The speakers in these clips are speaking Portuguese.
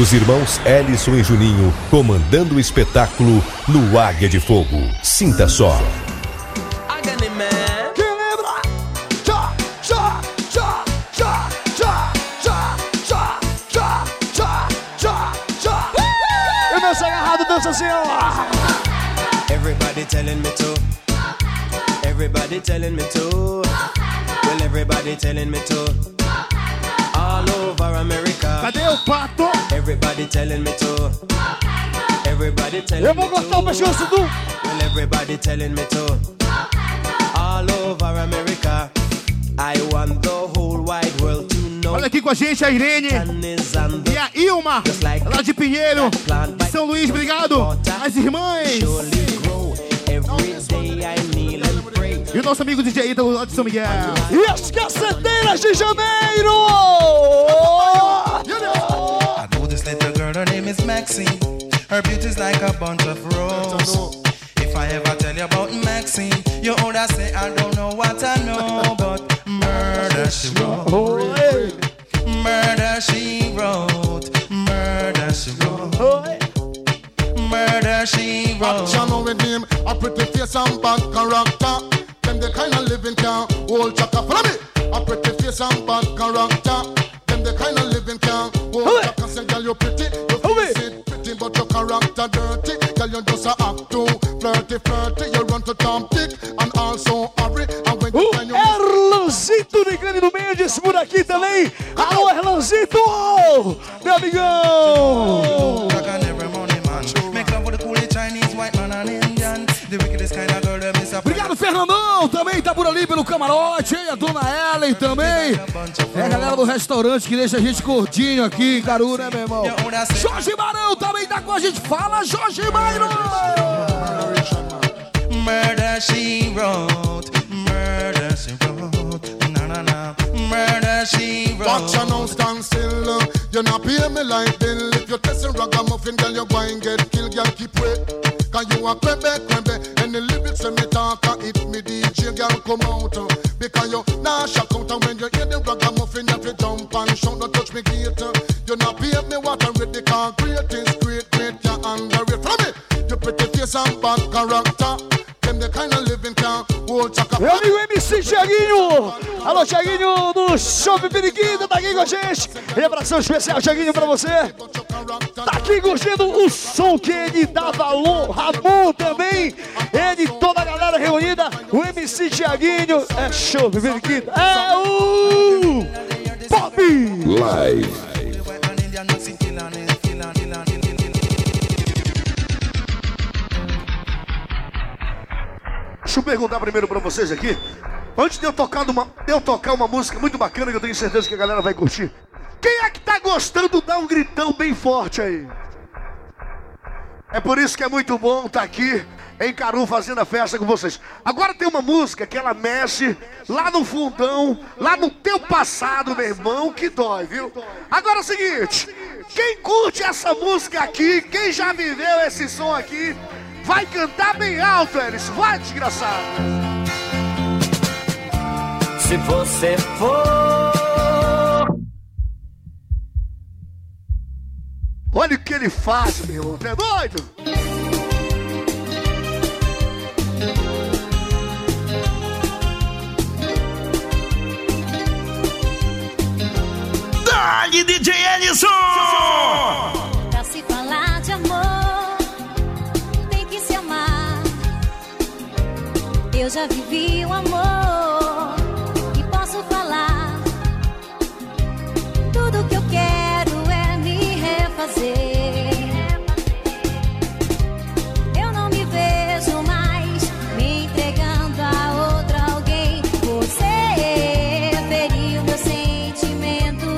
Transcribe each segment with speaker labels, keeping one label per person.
Speaker 1: os irmãos Ellison e Juninho comandando o espetáculo no Águia de Fogo. Sinta só.
Speaker 2: E meus agarrados dançam assim, ó.
Speaker 3: Everybody telling me to. Everybody telling me to. Well, everybody telling me to. All over America.
Speaker 2: Cadê o pato?
Speaker 3: Everybody telling me to. Everybody telling
Speaker 2: Eu vou cortar o pescoço do.
Speaker 3: Well, everybody telling me to. All over America. I want the whole wide world to know.
Speaker 2: Olha aqui com a gente a Irene e a Ilma, lá de Pinheiro, São Luís, obrigado. As irmãs.
Speaker 3: surely grow. Every day I.
Speaker 2: E o nosso amigo DJ Ítalo lá de São Miguel. E as caceteiras de janeiro!
Speaker 4: I know this little girl, her name is Maxine. Her beauty's like a bunch of roses. If I ever tell you about Maxine, you older say I don't know what I know, but murder she wrote. Murder she wrote. Murder she wrote. Murder she wrote.
Speaker 5: Action with him, a pretty face and bad character. Them the kind of living can hold chaka. Follow me. A pretty face and bad character. Them the kind of living can hold chaka. Say, girl, you're pretty, you face it pretty, but your character dirty. Girl, you just a act too flirty, flirty. You run to Tom Dick and also hurry. And when you find you
Speaker 2: Erlanzito ligando no meio desse por aqui também. Alô, Erlanzito! Meu amigão! Fernandão! Também tá por ali pelo camarote, hein? A dona Ellen também. É a galera do restaurante que deixa a gente gordinho aqui Caru, né, meu irmão? Jorge Barão também tá com a gente. Fala, Jorge Barão!
Speaker 4: Murder she wrote, murder she wrote, na na na. Murder she wrote.
Speaker 5: Watch you now stand still. You not pay me like bill. If you're testing ragamuffin, girl, you go and get killed. Girl, keep wait. Cause you a crebe, uh, me DJ, girl, come out. uh, Because you nah shock out. And when you hear the ragamuffin, you to jump and shout. Don't touch me gate. uh, You not pay me I read. The concrete is great, great. You underrate. From me, you pretty face and bad character. Them
Speaker 2: Meu amigo MC Thiaguinho! Alô, Thiaguinho do Shopping Periquita, tá aqui com a gente. E abração especial, Thiaguinho, pra você. Tá aqui curtindo o som que ele dá valor. Ramon também. Ele toda a galera reunida. O MC Thiaguinho. É Shopping Periquita. É o Pop!
Speaker 1: Live.
Speaker 6: Deixa eu perguntar primeiro pra vocês aqui. Antes de eu tocar uma, de eu tocar uma música muito bacana que eu tenho certeza que a galera vai curtir. Quem é que tá gostando? Dá um gritão bem forte aí. É por isso que é muito bom estar aqui em Caru fazendo a festa com vocês. Agora tem uma música que ela mexe lá no fundão, lá no teu passado, meu irmão, que dói, viu? Agora é o seguinte, quem curte essa música aqui, quem já viveu esse som aqui, vai cantar bem alto, Elis. Vai, desgraçado.
Speaker 3: Se você for.
Speaker 6: Olha o que ele faz, meu irmão. Tá doido?
Speaker 7: Dali DJ Ellison!
Speaker 8: Eu já vivi o amor e posso falar. Tudo que eu quero é me refazer. Eu não me vejo mais me entregando a outra alguém. Você feriu meus sentimentos.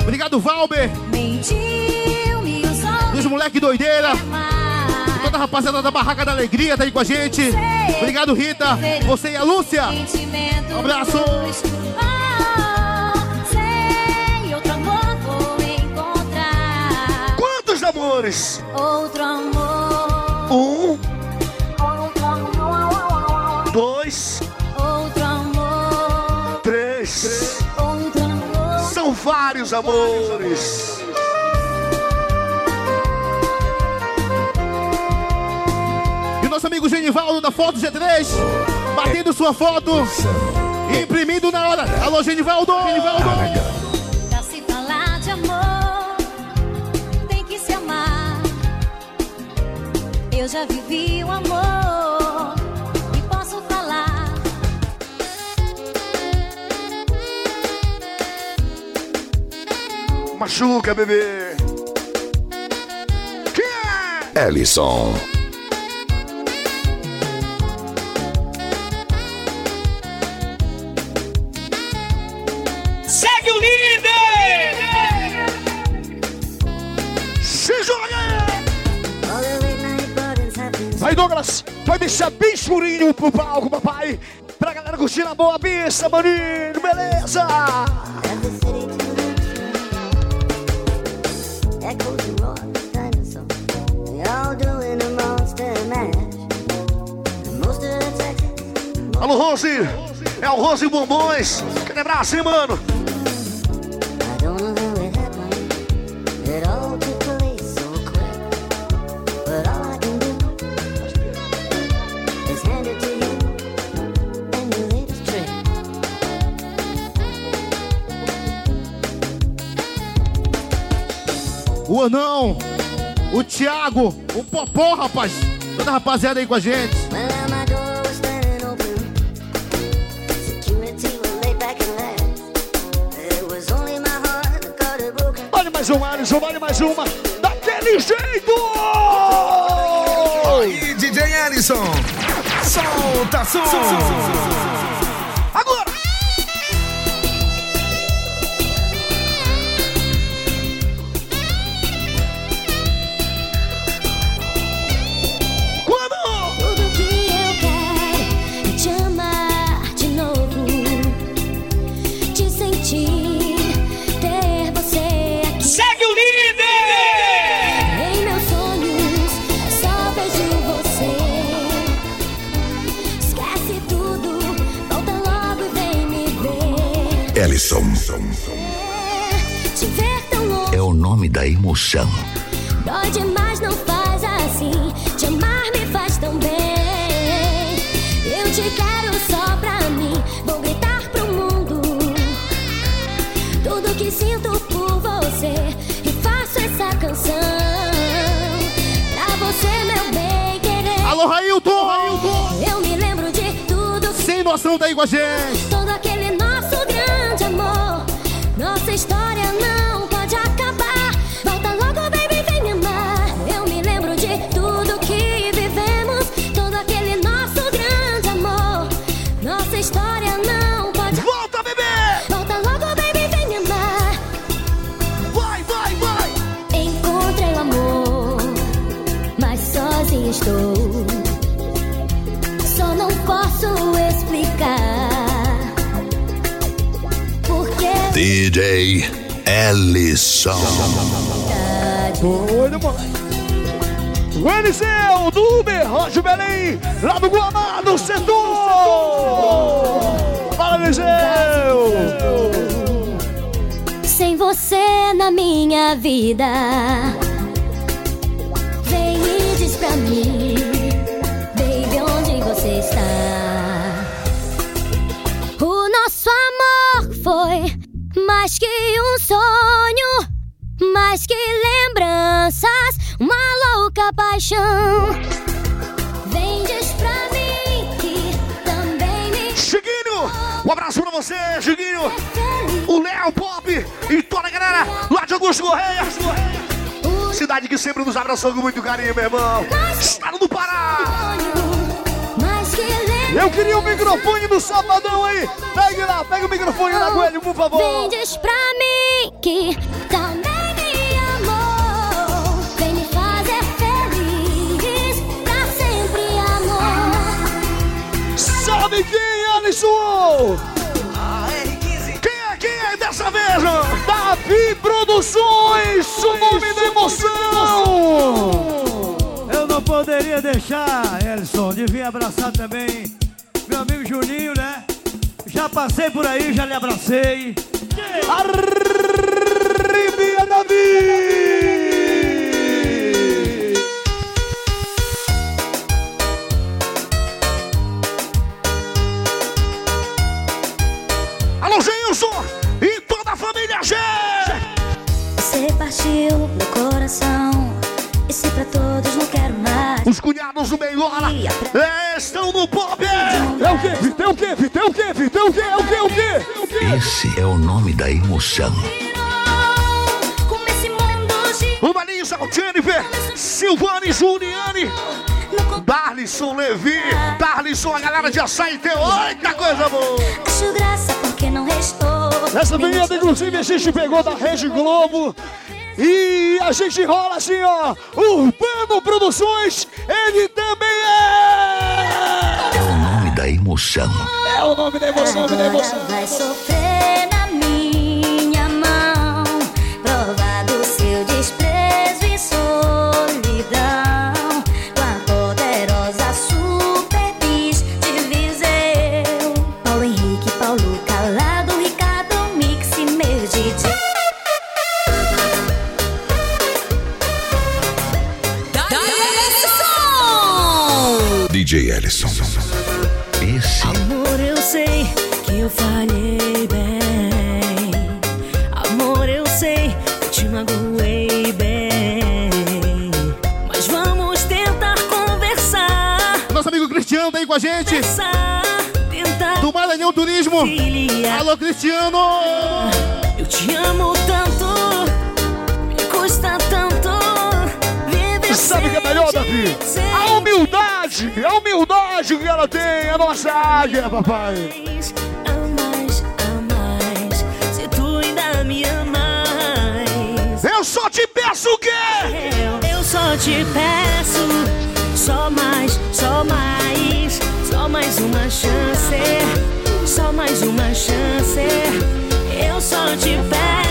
Speaker 2: Obrigado, Valber.
Speaker 8: Mentiu, me usou.
Speaker 2: Dos moleque doideira. Toda a rapaziada da Barraca da Alegria tá aí com a gente. Obrigado, Rita. Você e a Lúcia. Um abraço.
Speaker 8: Encontrar.
Speaker 6: Quantos amores?
Speaker 8: Outro amor.
Speaker 6: Um,
Speaker 8: Outro amor.
Speaker 6: dois,
Speaker 8: Outro amor.
Speaker 6: três.
Speaker 8: Outro amor.
Speaker 6: São vários amores.
Speaker 9: Nosso amigo Genivaldo da Foto G3, batendo sua foto e imprimindo na hora. Alô, Genivaldo! Genivaldo!
Speaker 10: Pra se falar de amor, tem que se amar. Eu já vivi o amor e posso falar.
Speaker 2: Machuca, bebê. Quem é?
Speaker 8: Ellison.
Speaker 2: Pro palco, papai. Pra galera curtir na boa pista, maninho. Beleza? Alô, Rose. É o Rose Bombons. Quer abraço, hein, mano?
Speaker 9: Thiago, o Popó, rapaz. Toda a rapaziada aí com a gente.
Speaker 2: Vale mais uma, Alisson. Vale mais uma. Daquele jeito!
Speaker 8: E DJ Ellison. Solta som.
Speaker 10: Minha vida, vem e diz pra mim, baby, onde você está? O nosso amor foi mais que um sonho, mais que lembranças, uma louca paixão. Vem diz pra mim que também me
Speaker 2: Chiguinho, um abraço pra você,
Speaker 10: quer feliz.
Speaker 2: O Léo Pop e toda a galera lá de Augusto Correia. Cidade que sempre nos abraçou com muito carinho, meu irmão. Estado do Pará. Eu queria o microfone do Sabadão aí. Pegue lá, pega o microfone lá com ele, por favor.
Speaker 10: Vem diz pra mim que também me amou. Vem me fazer feliz pra sempre, amor.
Speaker 2: Sabe quem, Alisson? Quem é, quem é dessa vez? Davi Produções, o nome da emoção.
Speaker 11: Eu não poderia deixar, Elson, de vir abraçar também meu amigo Juninho, né? Já passei por aí, já lhe abracei.
Speaker 2: Arribia Davi! Alô, Gilson!
Speaker 8: Você partiu meu coração. E se pra todos não quero mais.
Speaker 6: Os cunhados do Meiola é, estão no pop.
Speaker 2: É o quê? Tem o quê? Tem o quê? Quê? É o quê? É o quê? É o quê?
Speaker 12: Esse é o nome da emoção.
Speaker 8: Esse
Speaker 6: Marisa, o Jennifer, Silvane, Juliane, Darlisson Levi, Darlisson, a galera de açaí tem. Oi, que coisa boa!
Speaker 8: Acho graça porque não restou.
Speaker 2: Essa vinheta, inclusive, a gente pegou da Rede Globo. E a gente rola assim, ó. Urbano Produções, ele também é.
Speaker 12: É o nome da emoção.
Speaker 2: É o nome da emoção, nome da emoção.
Speaker 8: Vai sofrer
Speaker 12: Ellison. Esse
Speaker 8: Amor, eu sei que eu falhei bem. Amor, eu sei que te magoei bem. Mas vamos tentar conversar.
Speaker 2: Nosso amigo Cristiano tá aí com a gente.
Speaker 8: Conversar, tentar
Speaker 2: Do Maranhão Turismo. Alô, Cristiano.
Speaker 8: Eu te amo tanto, me custa tanto. Viver
Speaker 2: Sabe o que é melhor, Davi? A humildade, a humildade que ela tem, a nossa águia, papai.
Speaker 8: Se tu ainda me amas.
Speaker 6: Eu só te peço o quê?
Speaker 8: Eu, eu só te peço, só mais, só mais, só mais uma chance, só mais uma chance. Eu só te peço,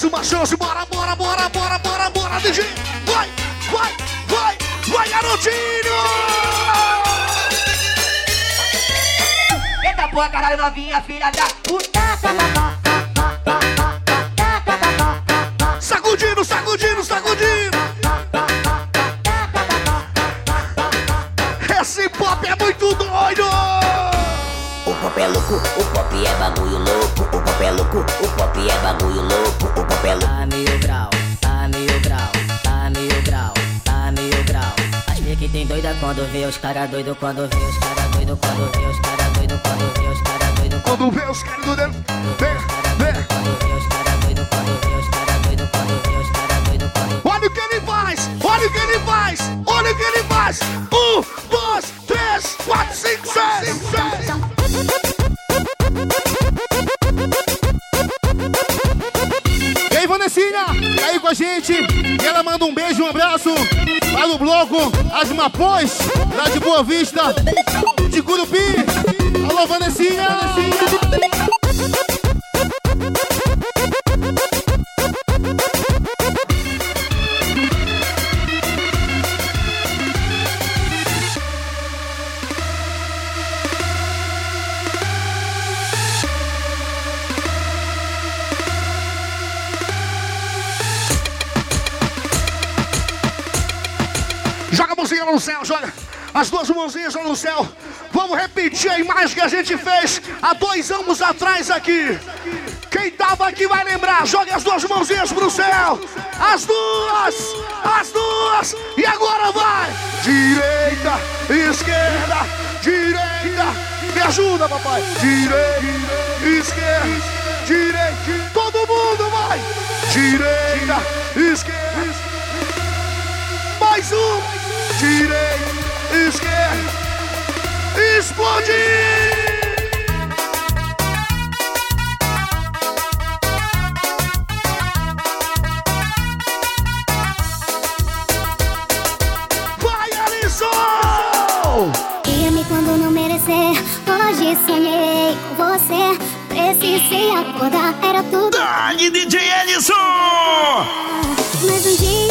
Speaker 8: mais uma chance,
Speaker 6: bora, bora, bora, bora, bora, bora, DJ! Vai, vai, vai, vai, garotinho!
Speaker 13: Eita porra, caralho, novinha, filha da puta.
Speaker 6: Sacudindo, sacudindo, sacudindo! Esse pop é muito doido!
Speaker 13: O pop é louco, o pop é bagulho louco. O pop é louco, o pop é bagulho louco. O pop é louco.
Speaker 14: Tá mil grau, tá mil grau, tá mil grau, tá mil grau. As que tem doida quando vê os cara doido, quando vê os cara doido, quando vê os cara doido, quando vê os cara doido,
Speaker 6: Quando vê os caras do dedo, vê, vê.
Speaker 14: quando vê os cara doido, quando vê os cara doido, quando vê os cara doido, quando
Speaker 6: Olha o que ele faz! Olha o que ele faz! Olha o que ele faz! Um, dois, três, quatro, cinco, seis! seis.
Speaker 2: Gente. E ela manda um beijo, um abraço para o bloco As Mapões, lá de Boa Vista, de Curupi. Alô, Vanessinha.
Speaker 6: Joga céu, joga. As duas mãozinhas lá no céu. Vamos repetir a imagem que a gente fez há dois anos atrás aqui. Quem tava aqui vai lembrar. Joga as duas mãozinhas pro céu. As duas, as duas. E agora vai. Direita, esquerda, direita. Me ajuda, papai. Direita, esquerda, direita. Todo mundo vai. Direita, esquerda. Mais um. Direita, esquerda. Explode! Vai, Alisson!
Speaker 8: Ia-me quando não merecer. Hoje sonhei com você. Precisei acordar, era tudo.
Speaker 1: Dali, DJ Ellison!
Speaker 8: Mas um dia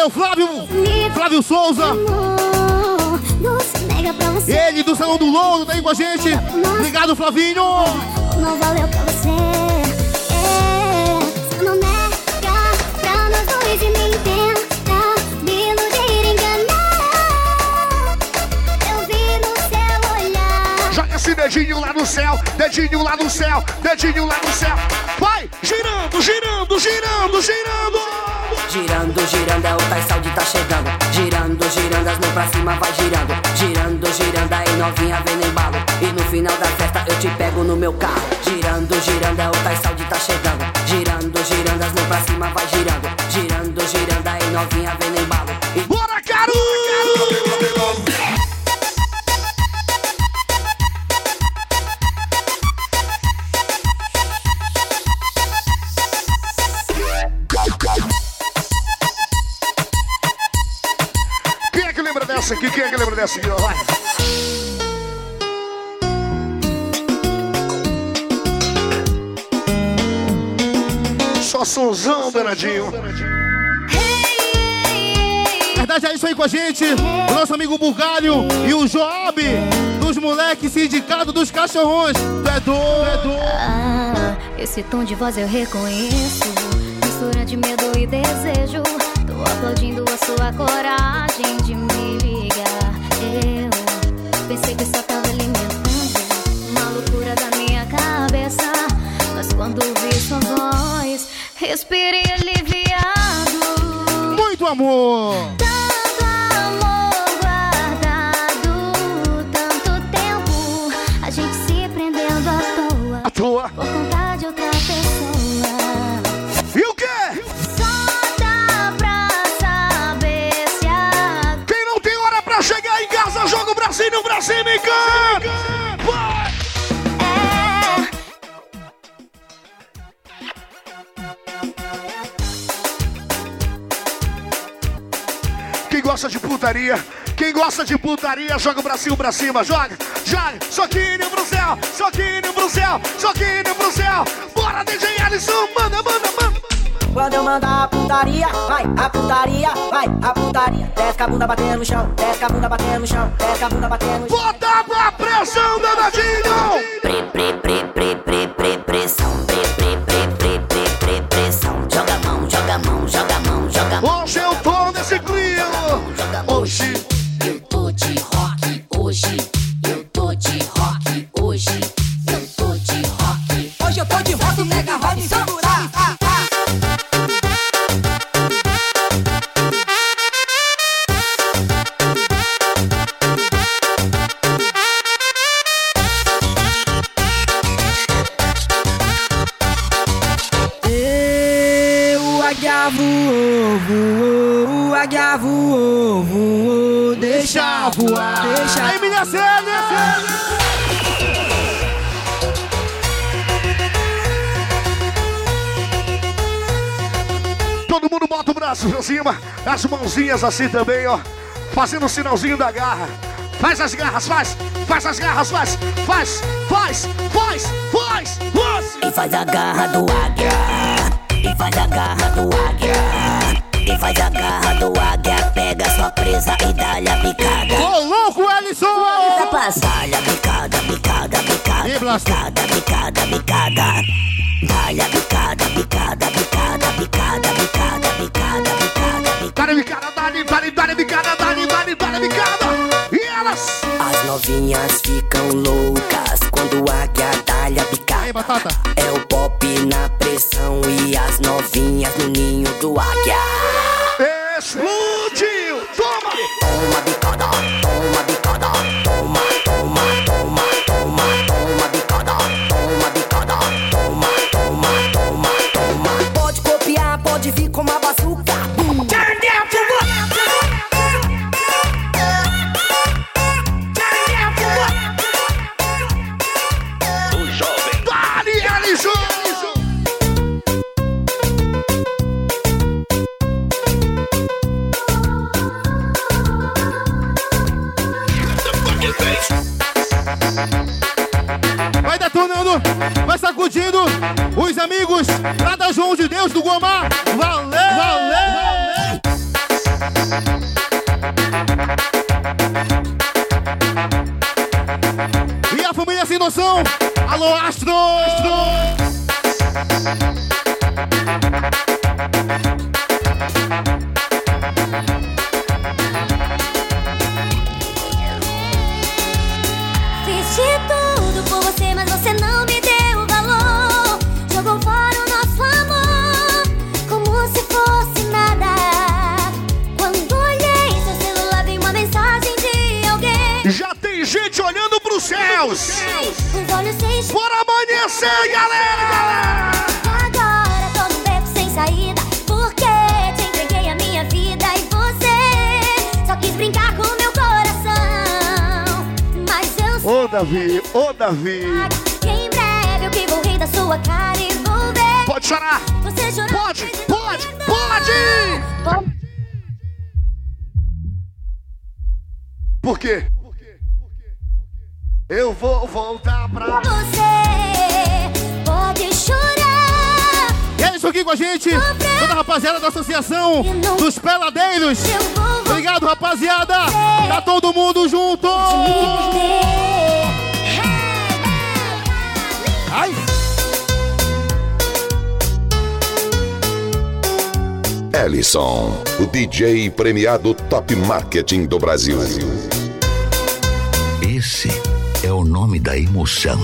Speaker 2: Valeu, Flávio. Flávio Souza.
Speaker 9: Ele do Salão do Louro tá aí com a gente. Obrigado, Flavinho.
Speaker 7: Não valeu pra você. É, não nega pra nós dois e nem tenta me iludir enganar. Eu vi no seu olhar.
Speaker 6: Joga esse dedinho lá no céu, dedinho lá no céu, dedinho lá no céu. Vai, girando, girando, girando, girando.
Speaker 14: Girando, girando, é o Saúde tá chegando. Girando, girando, as mãos pra cima vai girando. Girando, girando, aí novinha vem no embalo. E no final da festa eu te pego no meu carro. Girando, girando, é o Saúde tá chegando. Girando, girando, as mãos pra cima vai girando. Girando, girando, aí novinha vem no embalo. E
Speaker 6: Bora, Caro! Quem dessa aqui? Quem é que lembra dessa aqui? Vai. Só sonzão, danadinho.
Speaker 9: Verdade é isso aí com a gente. O nosso amigo Bugalho e o Job dos moleques sindicato dos cachorrões. Tu é doido, é.
Speaker 7: Ah, esse tom de voz eu reconheço. Mistura de medo e desejo. Tô aplaudindo a sua coragem de me pensei que só tava alimentando uma loucura da minha cabeça. Mas quando vi sua voz, respirei aliviado.
Speaker 9: Muito amor.
Speaker 6: Joga o bracinho pra cima e. Quem gosta de putaria, quem gosta de putaria, joga o bracinho pra cima, joga, joga, soquinho pro céu, soquinho pro céu, soquinho pro céu. Bora, DJ Alisson, manda, manda.
Speaker 15: Quando eu mandar a putaria, vai, a putaria, vai, a putaria. Desce a bunda batendo no chão, desce a bunda batendo no chão, desce a bunda batendo no chão.
Speaker 6: Bota pra pressão, danadinho!
Speaker 13: Pre, pre, pre, pre, pre, pre, pressão. Pre, pre, pre, pre, pre, pre, pressão. Joga a mão, joga a mão, joga a mão, joga a mão.
Speaker 6: Hoje eu tô nesse clima. Hoje mundo bota o braço pra cima, as mãozinhas assim também, ó. Fazendo o sinalzinho da garra. Faz as garras, faz, faz as garras, faz, faz, faz, faz, faz, faz.
Speaker 13: E faz a garra do águia. E faz a garra do águia. E faz a garra do águia. Pega sua presa e dá-lhe a picada.
Speaker 9: Ô, louco.
Speaker 13: Rapaz, dá-lhe a picada, picada, picada.
Speaker 9: E
Speaker 13: picada, picada.
Speaker 6: Já tem gente olhando pros céus. Bora amanhecer, galera!
Speaker 8: Agora tô num beco sem saída. Porque te entreguei a minha vida e você só quis brincar com meu coração. Mas eu sei
Speaker 6: Ô, Davi, ô, Davi.
Speaker 8: que em breve eu que vou rir da sua cara e vou ver.
Speaker 6: Pode chorar.
Speaker 8: Você jurou
Speaker 6: Pode, pode, pode! Por quê? Eu vou voltar pra.
Speaker 8: Você pode chorar.
Speaker 9: E é isso aqui com a gente, toda a rapaziada da Associação dos Peladeiros. Obrigado, rapaziada. Tá todo mundo junto. Ai.
Speaker 12: Ellison, o DJ premiado Top Marketing do Brasil. Esse é o nome da emoção.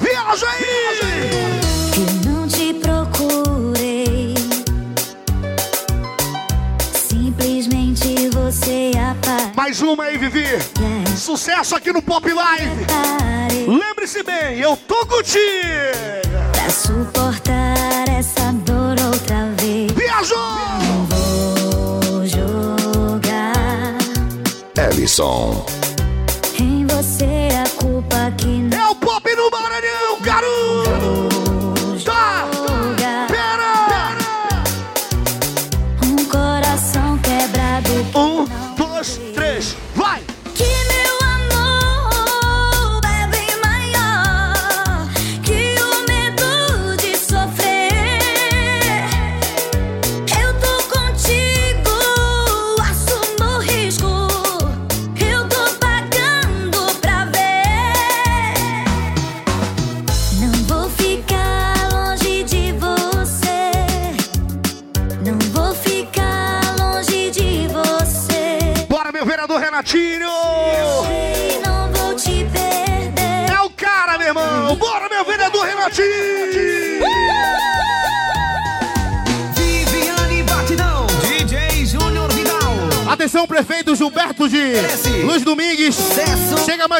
Speaker 6: Viaja aí!
Speaker 8: Eu não te procurei. Simplesmente você apareceu.
Speaker 6: Mais uma aí, Vivi. Sucesso aqui no Pop Live. Lembre-se bem, eu tô contigo.
Speaker 8: Pra suportar essa dor outra vez.
Speaker 6: Viajou!
Speaker 12: Ellison,
Speaker 8: em você a culpa que não.
Speaker 6: É o Pop no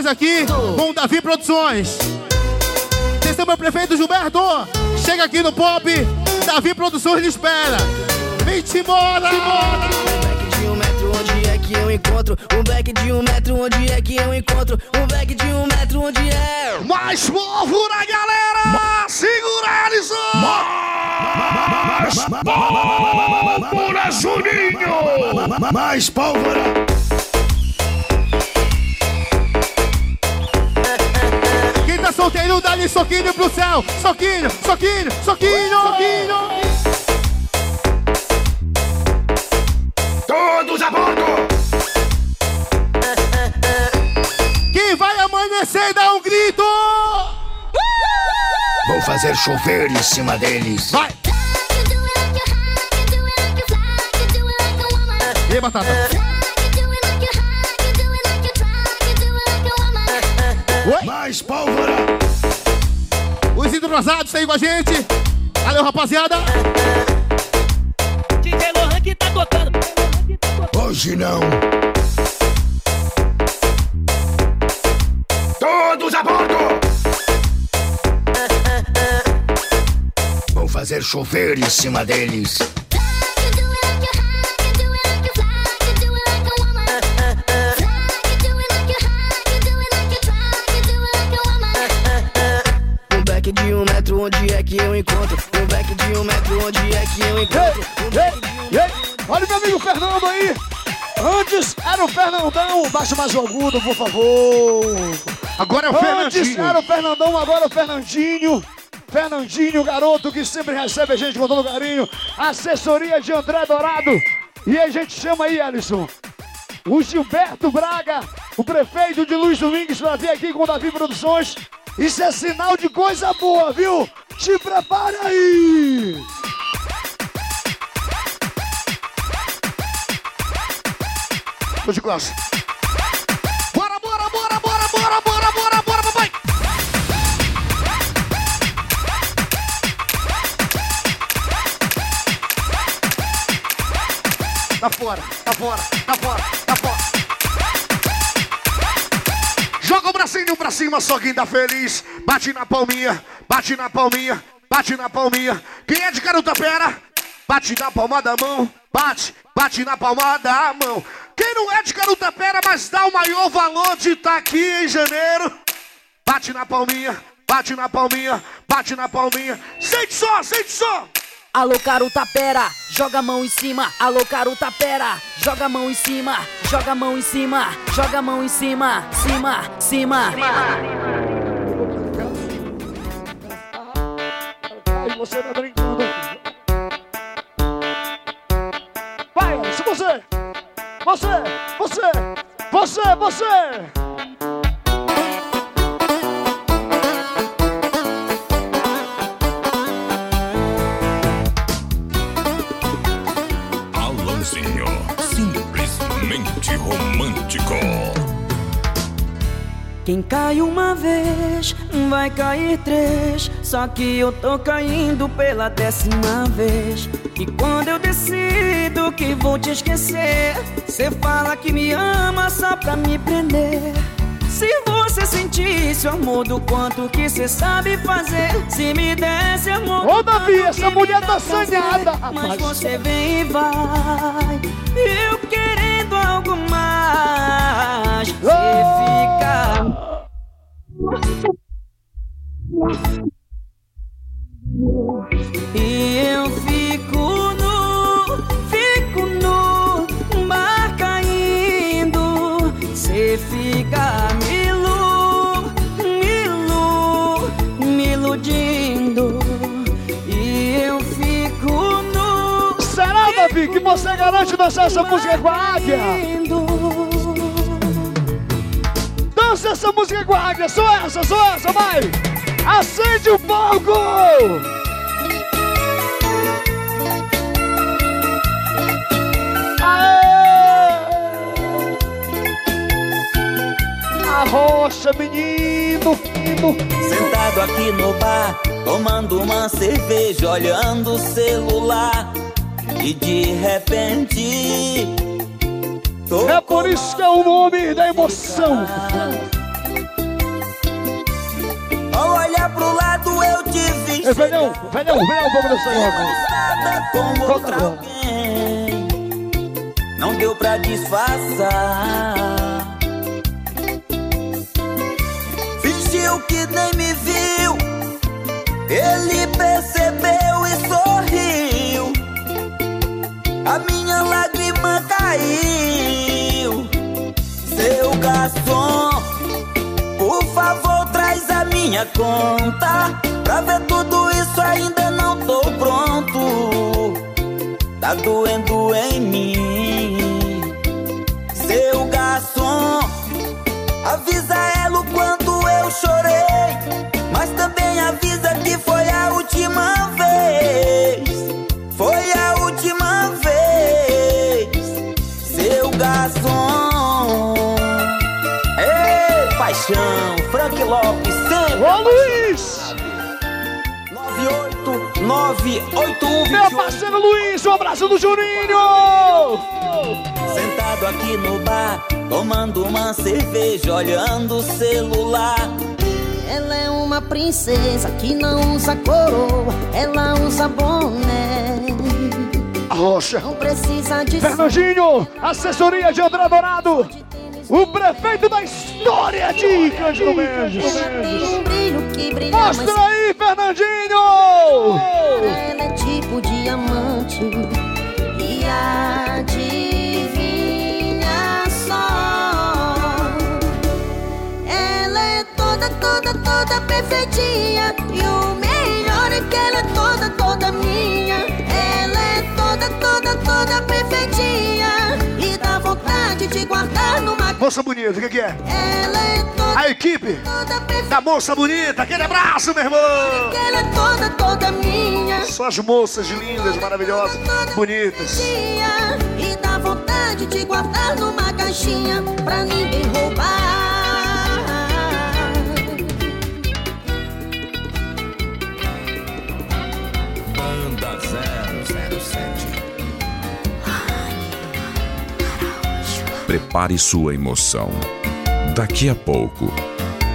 Speaker 9: Mais aqui com o Davi Produções. Atenção, meu prefeito Gilberto. Chega aqui no Pop. Davi Produções lhe espera. Vem-te embora.
Speaker 16: de um metro, onde é que eu encontro? Um black de um metro, onde é que eu encontro? Um black de um metro, onde é?
Speaker 6: Mais pólvora, galera! Segura, Alisson!
Speaker 10: Pólvora, Juninho! Mais pólvora!
Speaker 9: Solteiro, dá-lhe soquinho pro céu. Soquinho, soquinho, soquinho. soquinho.
Speaker 10: Todos a bordo!
Speaker 9: Quem vai amanhecer, dá um grito.
Speaker 10: Vou fazer chover em cima deles.
Speaker 9: Vai! E aí, Batata?
Speaker 10: Mais pólvora!
Speaker 9: Os entrosados tá aí com a gente. Valeu, rapaziada.
Speaker 7: DJ Lohan que tá tocando.
Speaker 10: Hoje não! Todos a bordo! Vou fazer chover em cima deles.
Speaker 2: Fernando aí. Antes era o Fernandão. Baixa mais o agudo, por favor.
Speaker 6: Agora é o
Speaker 2: Antes
Speaker 6: Fernandinho.
Speaker 2: era o Fernandão, agora é o Fernandinho. Fernandinho, garoto que sempre recebe a gente com todo carinho. Assessoria de André Dourado. E a gente chama aí, Alisson. O Gilberto Braga, o prefeito de Luiz Domingos, vai vir aqui com o Davi Produções. Isso é sinal de coisa boa, viu? Te prepara aí! Tô de classe. Bora, bora, bora, bora, bora, bora, bora, bora, papai! Tá fora, tá fora, tá fora, tá fora. Joga o bracinho pra cima, só quem tá feliz. Bate na palminha, bate na palminha, bate na palminha. Quem é de Carutapera? Bate na palma da mão, bate, bate na palma da mão. Quem não é de Carutapera, mas dá o maior valor de estar aqui em janeiro? Bate na palminha, bate na palminha, bate na palminha. Sente só, sente só.
Speaker 14: Alô, Carutapera, joga a mão em cima. Alô, Carutapera, joga a mão em cima. Joga a mão em cima, joga a mão em cima. Cima, cima.
Speaker 2: Ai, você tá brincando. Vai, se você, você, você, você, você.
Speaker 17: Alanzinho, simplesmente romântico.
Speaker 16: Quem cai uma vez, vai cair três. Só que eu tô caindo pela décima vez. E quando eu decido que vou te esquecer, cê fala que me ama só pra me prender. Se você sentisse o amor do quanto que cê sabe fazer, se me desse amor.
Speaker 2: Ô, Davi, essa mulher tá assanhada,
Speaker 16: Mas você vem e vai, eu querendo algo mais. Você fica. E eu fico nu, fico nu, mar caindo. Cê fica me ilu, me ilu, me iludindo. E eu fico nu.
Speaker 2: Será, Davi, que você garante dançar essa música com a águia? Dança essa música com a só essa, só essa, vai! Acende o palco! A rocha, menino, menino.
Speaker 18: Sentado aqui no bar, tomando uma cerveja, olhando o celular. E de repente.
Speaker 2: É por isso que é o nome da emoção.
Speaker 18: Eu te vi.
Speaker 2: Ei, velhão, velhão, velhão, vamos dançar logo.
Speaker 18: com outra alguém. Não deu pra disfarçar. Fingiu que nem me viu. Ele percebeu e sorriu. A minha minha conta. Pra ver tudo isso ainda não tô pronto. Tá doendo em mim. Seu garçom, avisa ela o quanto eu chorei. Mas também avisa que foi a última paixão, Frank Lopes, sempre.
Speaker 2: Ô, Luiz!
Speaker 18: 98981
Speaker 2: Meu parceiro Luiz, um abraço do Juninho!
Speaker 18: Sentado aqui no bar, tomando uma cerveja, olhando o celular.
Speaker 8: Ela é uma princesa que não usa coroa, ela usa boné.
Speaker 2: A rocha.
Speaker 8: Não precisa de
Speaker 2: Fernandinho, assessoria de André Dourado, o prefeito da história de Cândido Mendes. Mostra aí, Fernandinho!
Speaker 8: Ela é tipo diamante E adivinha só Ela é toda, toda, toda perfeitinha E o melhor é que ela é toda, toda minha Ela é toda, toda, toda perfeitinha E dá vontade de guardar numa
Speaker 6: Moça bonita, o que, que é?
Speaker 8: Ela é toda,
Speaker 6: A equipe
Speaker 8: toda
Speaker 6: da moça bonita, aquele abraço, meu irmão!
Speaker 8: Ela é toda, toda minha.
Speaker 6: Só as moças lindas, maravilhosas, bonitas.
Speaker 8: Dia, E dá vontade de guardar numa caixinha pra ninguém roubar.
Speaker 17: Banda 007. Prepare sua emoção. Daqui a pouco,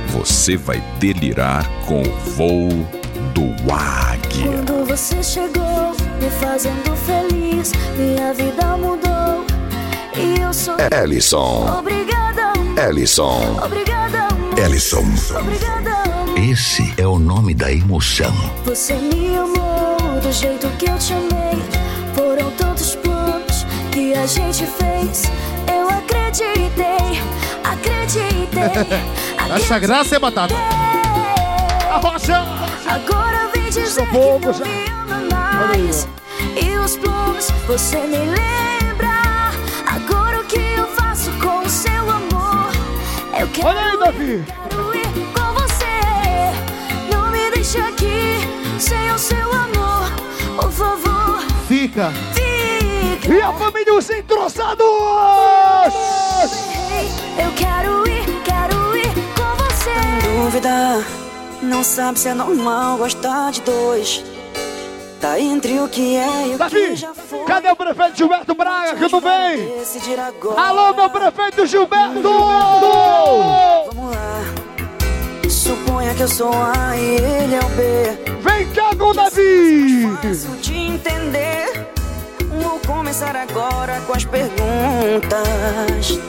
Speaker 17: você vai delirar com o voo do Águia.
Speaker 8: Quando você chegou, me fazendo feliz, minha vida mudou. E eu sou
Speaker 12: Ellison.
Speaker 8: obrigada,
Speaker 12: Ellison.
Speaker 8: obrigada,
Speaker 10: Ellison.
Speaker 8: obrigada.
Speaker 10: Esse é o nome da emoção.
Speaker 8: Você me amou do jeito que eu te amei. Foram tantos planos que a gente fez. Acreditei, acreditei.
Speaker 9: Essa graça é batata. Arrocha!
Speaker 8: Agora vem dizer que não me ama mais. E os planos você me lembra. Agora o que eu faço com o seu amor? Eu quero
Speaker 2: Olha aí, Davi.
Speaker 8: quero ir com você. Não me deixe aqui sem o seu amor. Por favor,
Speaker 9: Fica.
Speaker 8: fica.
Speaker 2: E a família Os Entroçados!
Speaker 8: Eu quero ir, quero ir com você.
Speaker 16: Dúvida, não sabe se é normal gostar de dois. Tá entre o que é e o
Speaker 2: Davi,
Speaker 16: que já foi.
Speaker 2: cadê o prefeito Gilberto Braga que não vem? Alô, meu prefeito Gilberto!
Speaker 16: Vamos lá. Suponha que eu sou A e ele é o B.
Speaker 2: Vem cá com o Davi!
Speaker 16: Fácil de entender. Vou começar agora com as perguntas.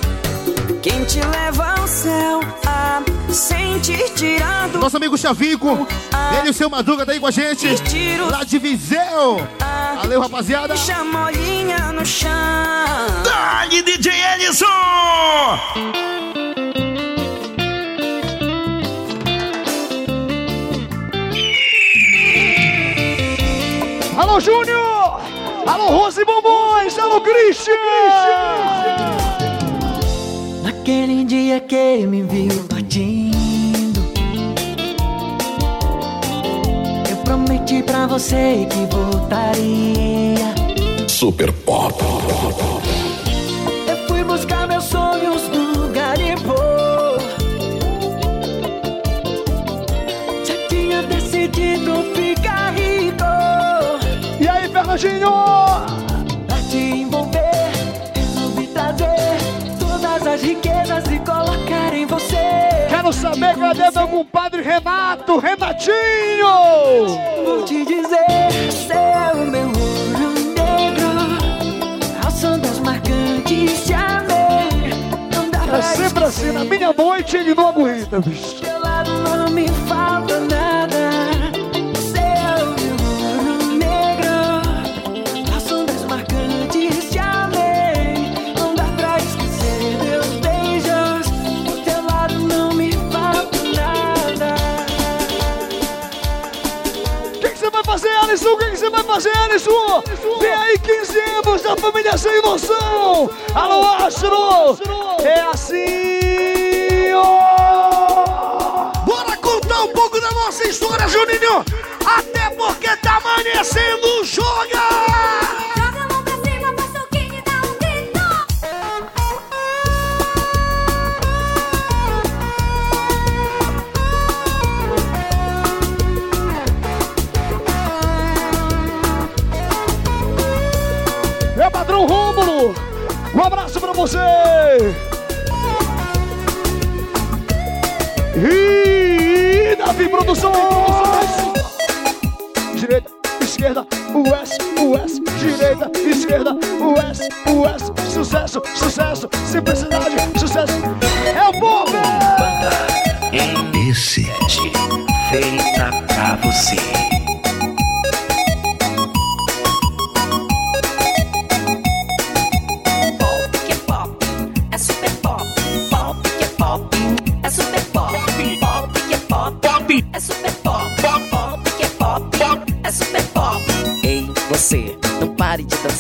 Speaker 16: Quem te leva ao céu a sentir tirado?
Speaker 9: Nosso amigo Chavico, ele e o seu Madruga tá aí com a gente. Lá de Viseu. Valeu, rapaziada.
Speaker 16: Chamolinha no chão.
Speaker 10: Dali, DJ Ellison!
Speaker 2: Alô, Júnior! Alô, Rose Bombons! Alô, Christian!
Speaker 16: Naquele dia que me viu partindo Eu prometi pra você que voltaria
Speaker 12: Super Pop.
Speaker 2: Quero saber cadê meu compadre Renato, Renatinho!
Speaker 16: Vou te dizer, seu meu ouro negro Ao som das marcantes te amei Não dá pra
Speaker 2: É sempre assim, na minha noite ele não aguenta, bicho.
Speaker 16: Teu lado não me
Speaker 2: fazer, Alisson? Vem aí 15 anos da família sem noção! Alô, Astro! É assim, ó!
Speaker 6: Bora contar um pouco da nossa história, Juninho! Até porque tá amanhecendo, joga!
Speaker 8: Um
Speaker 2: abraço pra você! E Davi Produções! Direita, esquerda, US, US, direita, esquerda, US, US, sucesso, sucesso, simplicidade, sucesso. É o povo!
Speaker 10: Esse feita pra você.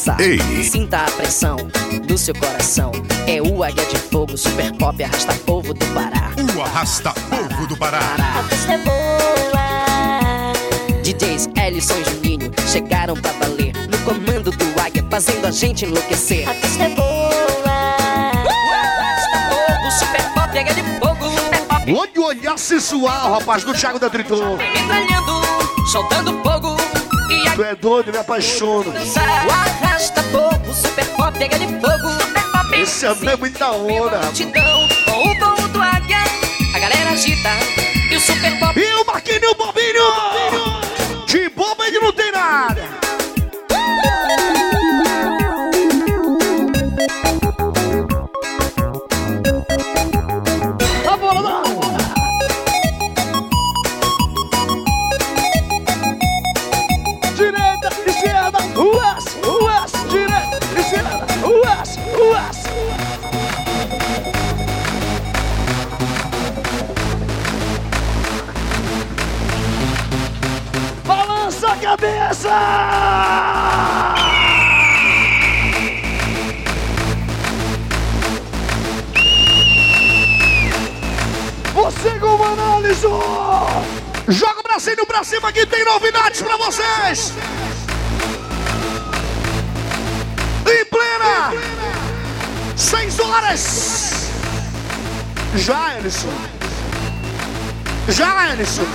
Speaker 19: Dançar.
Speaker 10: Ei.
Speaker 19: Sinta a pressão do seu coração. É o Águia de Fogo, super pop, arrasta povo do Pará.
Speaker 20: O arrasta povo do Pará.
Speaker 8: A festa é boa.
Speaker 19: DJs Ellison e Juninho chegaram pra valer. No comando do Águia, fazendo a gente enlouquecer.
Speaker 8: A festa é boa.
Speaker 19: Povo, super pop, Águia de Fogo.
Speaker 6: Olha o olhar sensual, rapaz, do Thiago da Triton.
Speaker 19: Metralhando, soltando fogo.
Speaker 6: Tu é doido, me apaixono.
Speaker 19: O arrasta povo, super pop, Águia de Fogo.
Speaker 6: Esse é muito da hora.
Speaker 19: com o voo do águia. A galera agita e o super pop.
Speaker 6: E o Marquinho Bobinho! Que tem novidades pra vocês! Em plena! Seis horas! Já, Ellison! Já, Ellison!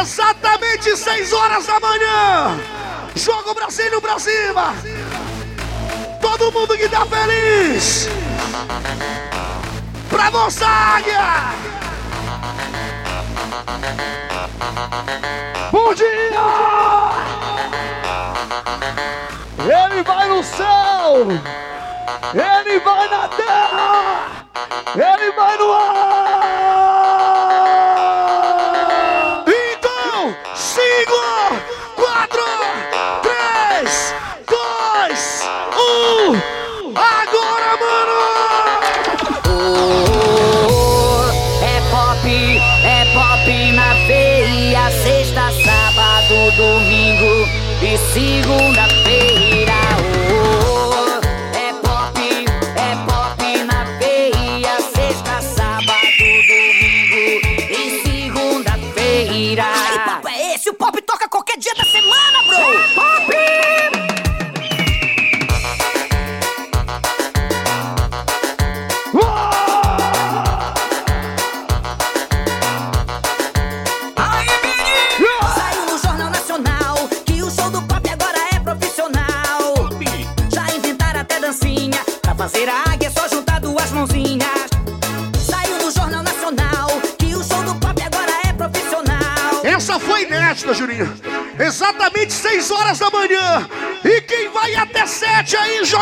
Speaker 6: Exatamente 6 horas da manhã. Joga o bracinho pra cima. Todo mundo que tá feliz. Pra nossa águia. Bom dia. Ele vai no céu. Ele vai na terra. Ele vai no ar.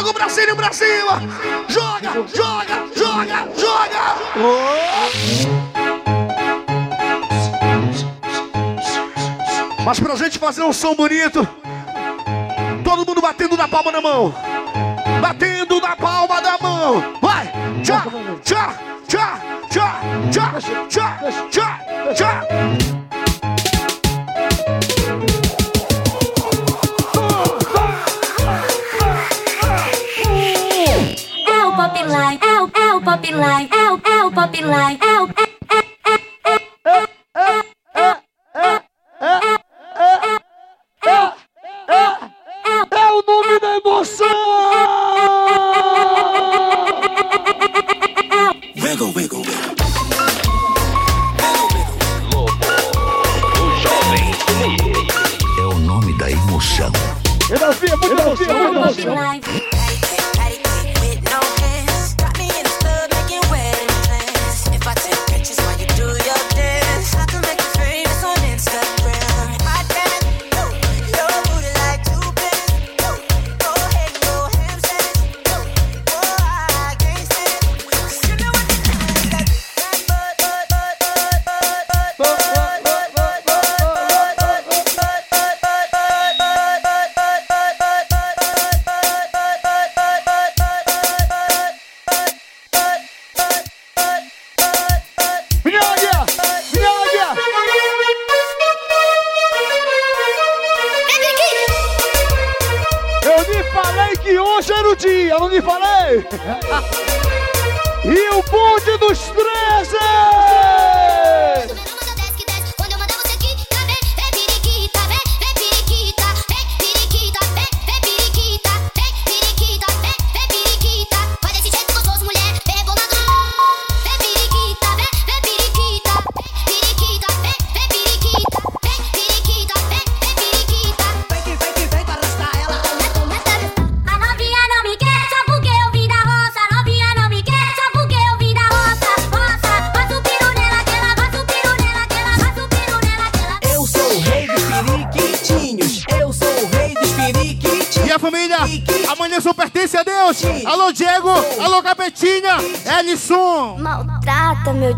Speaker 6: Joga o bracinho pra cima. Joga, joga, joga, joga. Mas pra gente fazer um som bonito, todo mundo batendo na palma da mão.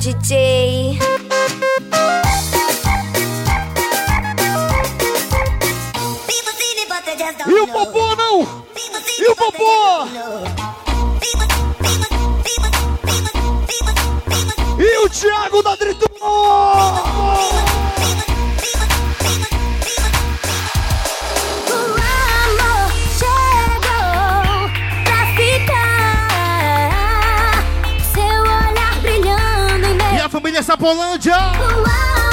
Speaker 2: Cici. E
Speaker 8: a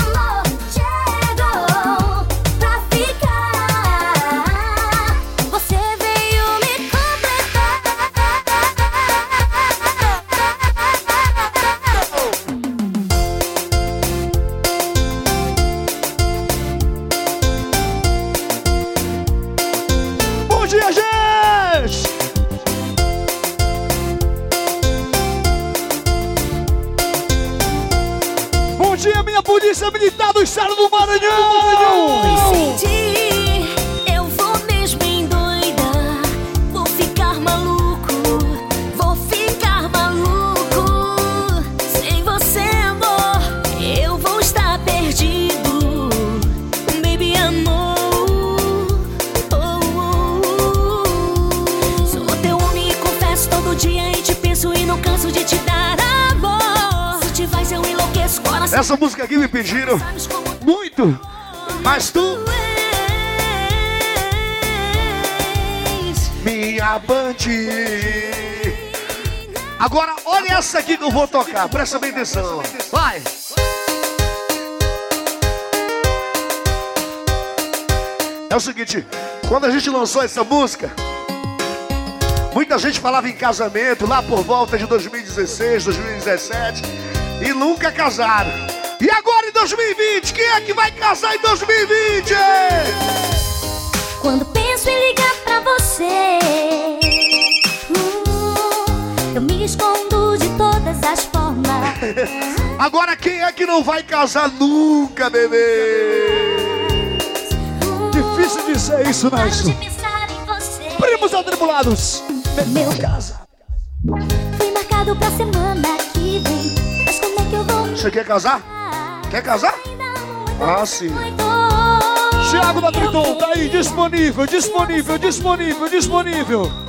Speaker 8: eu vou
Speaker 6: tocar, presta bem atenção. Vai! É o seguinte, quando a gente lançou essa música, muita gente falava em casamento lá por volta de 2016, 2017 e nunca casaram. E agora em 2020, quem é que vai casar em 2020?
Speaker 8: Quando penso em ligar pra você, todas as formas.
Speaker 6: Agora quem é que não vai casar nunca, bebê?
Speaker 2: Difícil dizer isso, Nelson. Primos atribulados.
Speaker 8: Meu casa foi marcado pra semana que vem. Mas como é que eu vou?
Speaker 6: Você quer casar? Quer casar? Ah, sim.
Speaker 2: Thiago da Triton, tá aí, disponível, disponível, disponível, disponível.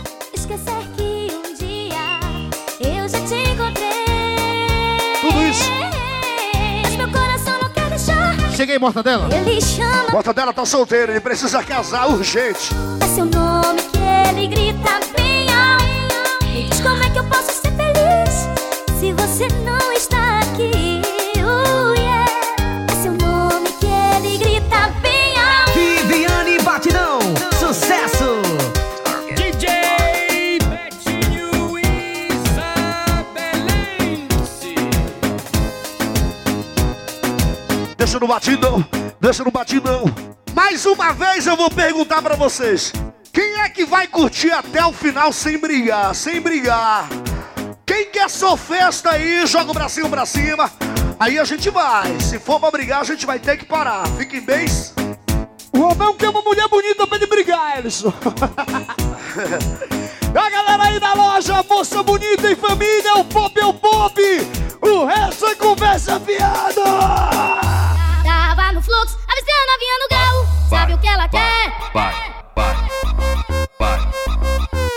Speaker 9: Cheguei, Mortadela.
Speaker 8: Ele chama,
Speaker 6: Mortadela tá solteiro, ele precisa casar urgente.
Speaker 8: é seu nome que ele grita bem alto. Me diz como é que eu posso ser
Speaker 6: no batidão, deixa no batidão. Mais uma vez eu vou perguntar pra vocês: quem é que vai curtir até o final sem brigar? Sem brigar. Quem quer só festa aí, joga o bracinho pra cima. Aí a gente vai. Se for pra brigar, a gente vai ter que parar. Fiquem bem.
Speaker 2: O Romão quer uma mulher bonita pra ele brigar, Ellison. A galera aí da loja, moça bonita e família, o pop é o pop. O resto é conversa fiada.
Speaker 17: Vai, vai, vai.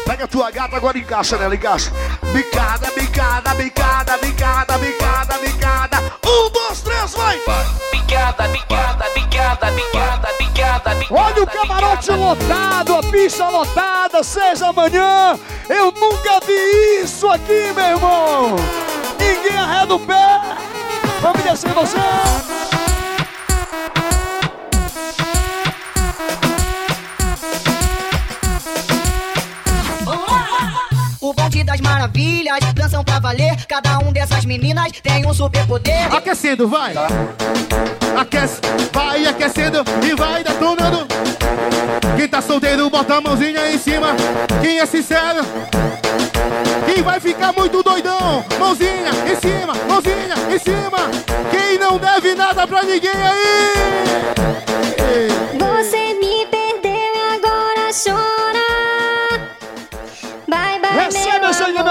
Speaker 6: Pega a tua gata agora e encaixa nela, encaixa. Bicada, bicada, bicada, bicada, bicada, bicada. Um, dois, três, vai!
Speaker 7: Picada, picada, picada, picada, picada, picada.
Speaker 2: Olha Olha o camarote lotado, a pista lotada, seis da manhã. Eu nunca vi isso aqui, meu irmão. Ninguém arreda o pé. Vamos descer você.
Speaker 15: Maravilhas, dançam pra valer. Cada um dessas meninas tem um superpoder.
Speaker 9: Aquecendo, vai. Aquece, vai aquecendo e vai detonando. Quem tá solteiro, bota a mãozinha em cima. Quem é sincero, quem vai ficar muito doidão, mãozinha em cima, mãozinha em cima. Quem não deve nada pra ninguém aí.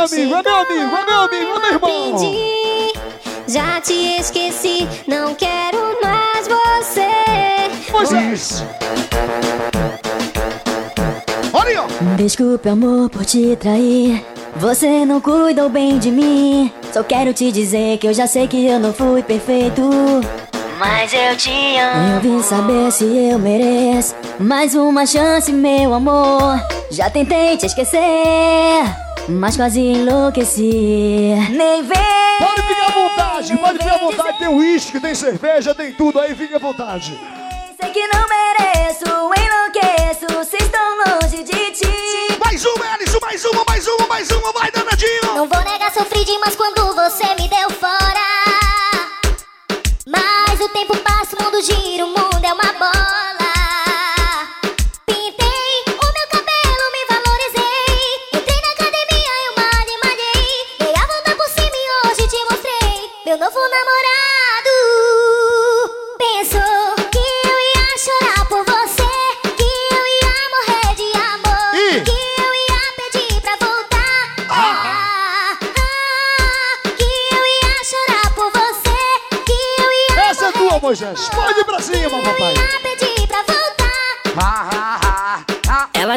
Speaker 2: Amigo, é meu amigo, é meu amigo, é meu irmão.
Speaker 10: Perdi, já te esqueci, não quero mais você.
Speaker 2: Moisés. Olha aí, ó.
Speaker 21: Desculpe, amor, por te trair. Você não cuidou bem de mim. Só quero te dizer que eu já sei que eu não fui perfeito. Mas eu te amo. Eu vim saber se eu mereço mais uma chance, meu amor. Já tentei te esquecer, mas quase enlouqueci. Nem vem.
Speaker 2: Pode ficar à vontade, pode ficar à vontade. Tem uísque, tem cerveja, tem tudo aí, fica à vontade.
Speaker 21: Sei que não mereço, enlouqueço se estão longe de ti.
Speaker 6: Mais uma, Alisson, mais uma, mais uma, mais uma, vai, danadinho.
Speaker 10: Não vou negar, sofri demais quando você me deu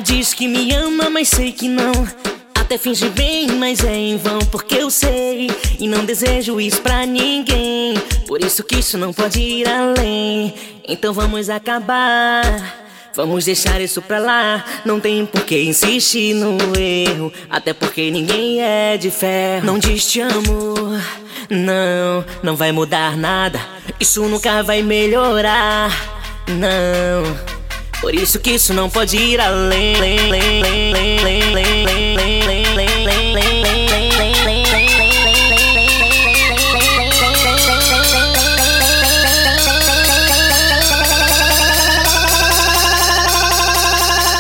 Speaker 8: Diz que me ama, mas sei que não. Até finge bem, mas é em vão, porque eu sei. E não desejo isso pra ninguém. Por isso que isso não pode ir além. Então vamos acabar. Vamos deixar isso pra lá. Não tem por que insistir no erro. Até porque ninguém é de ferro. Não diz te amo. Não, não vai mudar nada. Isso nunca vai melhorar. Não. Por isso que isso não pode ir além.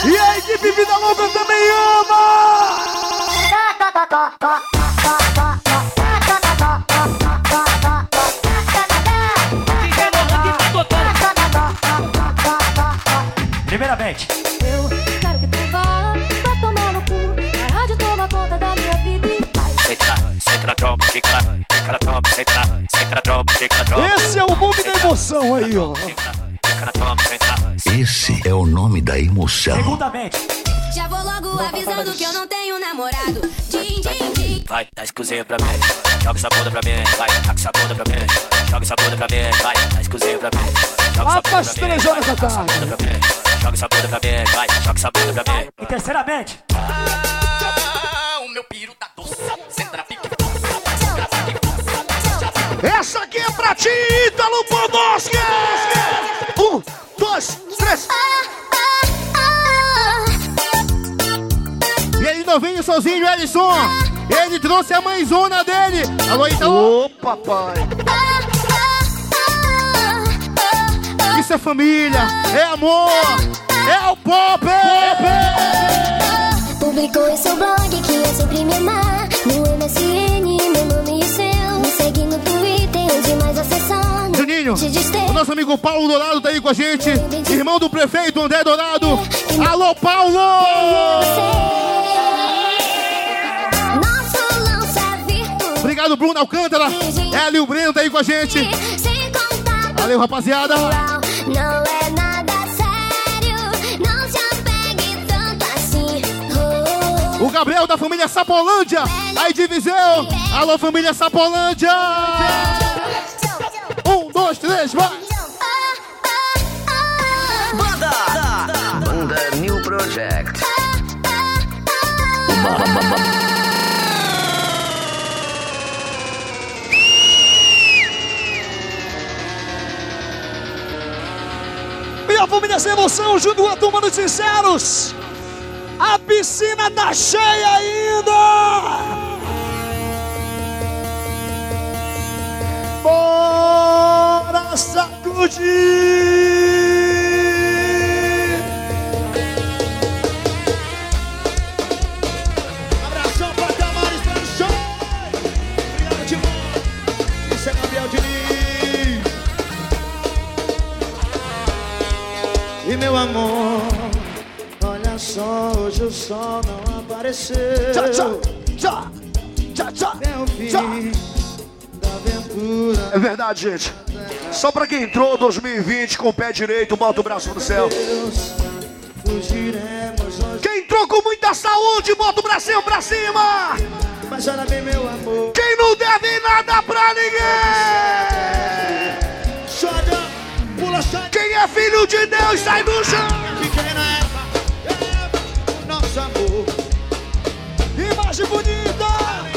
Speaker 2: E a equipe Vida Louca também ama! Aí, ó.
Speaker 12: Esse é o nome da emoção.
Speaker 22: segundamente,
Speaker 10: Já vou logo avisando que eu não tenho namorado. Din, din, din.
Speaker 23: Vai, dá esse cozinho pra mim. Joga essa bunda pra mim. Vai, taca essa bunda pra mim. Joga essa bunda pra mim. Vai, dá esse cozinho pra mim. Joga
Speaker 2: Lá
Speaker 23: essa
Speaker 2: pras
Speaker 23: bunda pra mim.
Speaker 2: três horas da tarde.
Speaker 23: Joga pra mim. Joga essa bunda pra mim. Vai, joga essa bunda pra mim.
Speaker 22: e terceiramente,
Speaker 23: O meu piro tá doce.
Speaker 6: Essa aqui é pra ti,
Speaker 9: E ele não vem sozinho, Ellison. Ele trouxe a mãezona dele. Alô, então.
Speaker 6: Ô, papai.
Speaker 9: Isso é família, é amor, é o pop.
Speaker 10: Publicou em seu blog que é sempre me amar. No MSN, o
Speaker 9: nosso amigo Paulo Dourado tá aí com a gente. Irmão do prefeito André Dourado. Alô, Paulo! Obrigado, Bruno Alcântara. Hélio Breno tá aí com a gente. Valeu, rapaziada.
Speaker 10: É assim.
Speaker 9: O Gabriel da família Sapolândia. Aí de Viseu. Alô, família Sapolândia. Um, dois, três, vai!
Speaker 24: Banda!
Speaker 2: Banda New Project. Minha família sem emoção, junto com a turma dos sinceros. A piscina tá cheia ainda! Sacudir!
Speaker 25: Abração pra Tamares Produções. Obrigado, Timão. Isso é Gabriel Diniz. E meu amor, olha só, hoje o sol não apareceu.
Speaker 2: Tchau, tchau, tchau, tchau, tchau,
Speaker 25: É o fim da aventura.
Speaker 6: É verdade, gente. Só pra quem entrou 2020 com o pé direito, bota o braço no céu. Quem entrou com muita saúde, bota o bracinho pra cima. Quem não deve nada pra ninguém. Quem é filho de Deus, sai do chão.
Speaker 25: Amor.
Speaker 2: Imagem bonita!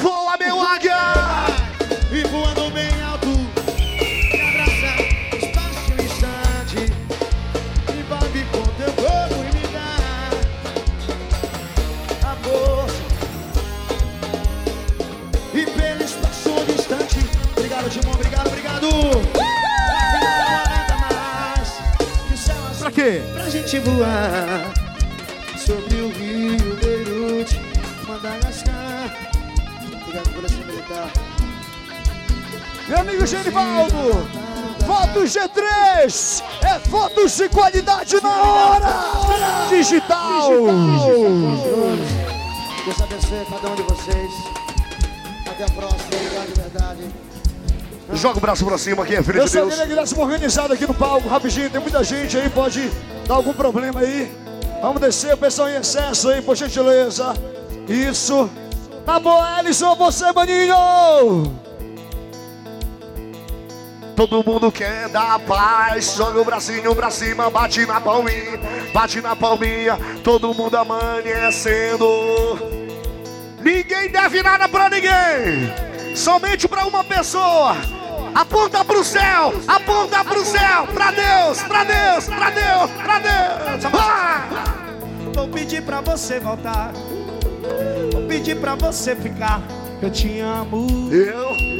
Speaker 6: Voa, meu águia.
Speaker 25: E voando bem alto. Me abraçar, espaço um instante. E me com teu corpo e me dar a força. E pelo espaço um distante. Obrigado, Timão. Obrigado, obrigado.
Speaker 9: Pra quê?
Speaker 25: pra gente voar
Speaker 2: Meu amigo Genivaldo, fotos G3, é fotos de qualidade na hora! Digital!
Speaker 25: Deus abençoe cada um de vocês. Até a próxima. Obrigado de verdade.
Speaker 6: Joga o braço pra cima, quem é filho
Speaker 2: Eu
Speaker 6: de Deus.
Speaker 2: queria que desse uma organizada aqui no palco, rapidinho. Tem muita gente aí, pode dar algum problema aí. Vamos descer, o pessoal em excesso aí, por gentileza. Isso. Tá bom, Ellison, você, maninho!
Speaker 6: Todo mundo quer dar paz, joga o bracinho pra cima, bate na palminha, bate na palminha, todo mundo amanhecendo. Ninguém deve nada pra ninguém, somente pra uma pessoa. Aponta pro céu, aponta pro céu, pra Deus, pra Deus, pra Deus, pra Deus. Vai!
Speaker 25: Vou pedir pra você voltar. Vou pedir pra você ficar. Eu te amo.
Speaker 6: Eu?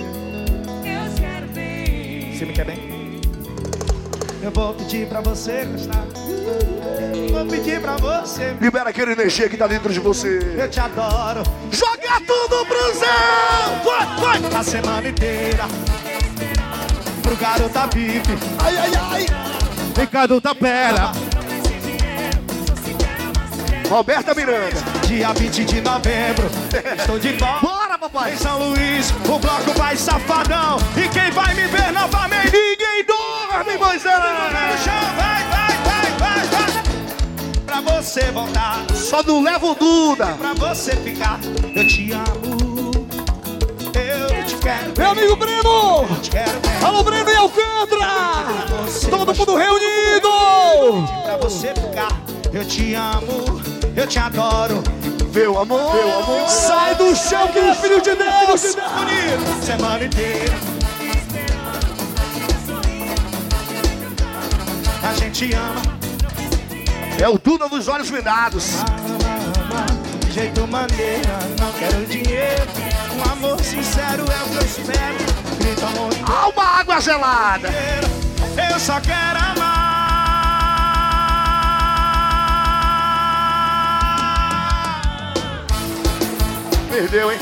Speaker 25: Você me quer bem? Eu vou pedir pra você gostar. Vou pedir pra você.
Speaker 6: Libera aquela energia que tá dentro de você.
Speaker 25: Eu te adoro.
Speaker 6: Joga tudo pro céu! Vai, vai!
Speaker 25: A semana inteira. Pro garota VIP.
Speaker 2: Ai, ai, ai!
Speaker 9: Ricardo Tapera.
Speaker 6: Roberta Miranda.
Speaker 25: Dia 20 de novembro. Estou de volta.
Speaker 6: Papai!
Speaker 25: Em São Luís, o bloco vai safadão. E quem vai me ver novamente?
Speaker 6: Ninguém dorme, Moisés!
Speaker 25: No chão, vai, vai, vai, vai, vai. Pra você voltar.
Speaker 6: Só não leva o Duda.
Speaker 25: Pra você ficar. Eu te amo. Eu te quero.
Speaker 2: Meu amigo Breno!
Speaker 25: Eu te quero bem.
Speaker 2: Alô, Breno e Alcântara! Todo mundo reunido!
Speaker 25: Pra você ficar. Eu te amo. Eu te adoro.
Speaker 6: Meu amor, meu amor.
Speaker 2: Sai do chão, que é filho de Deus!
Speaker 25: Bonito. Semana inteira. A gente ama.
Speaker 6: É o Duda dos olhos vendados.
Speaker 25: De jeito maneira, não quero dinheiro. Um amor sincero é o que eu espero. Grita amor
Speaker 6: Ah, uma água gelada.
Speaker 25: Eu só quero amar.
Speaker 6: Perdeu, hein?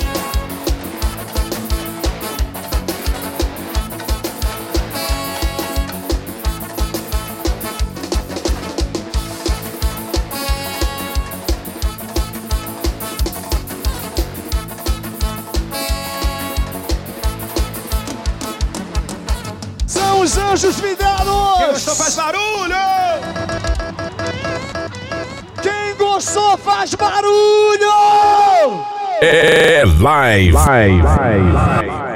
Speaker 2: São os anjos vidrados!
Speaker 25: Quem gostou faz barulho!
Speaker 2: Quem gostou faz barulho!
Speaker 17: É live. live. live.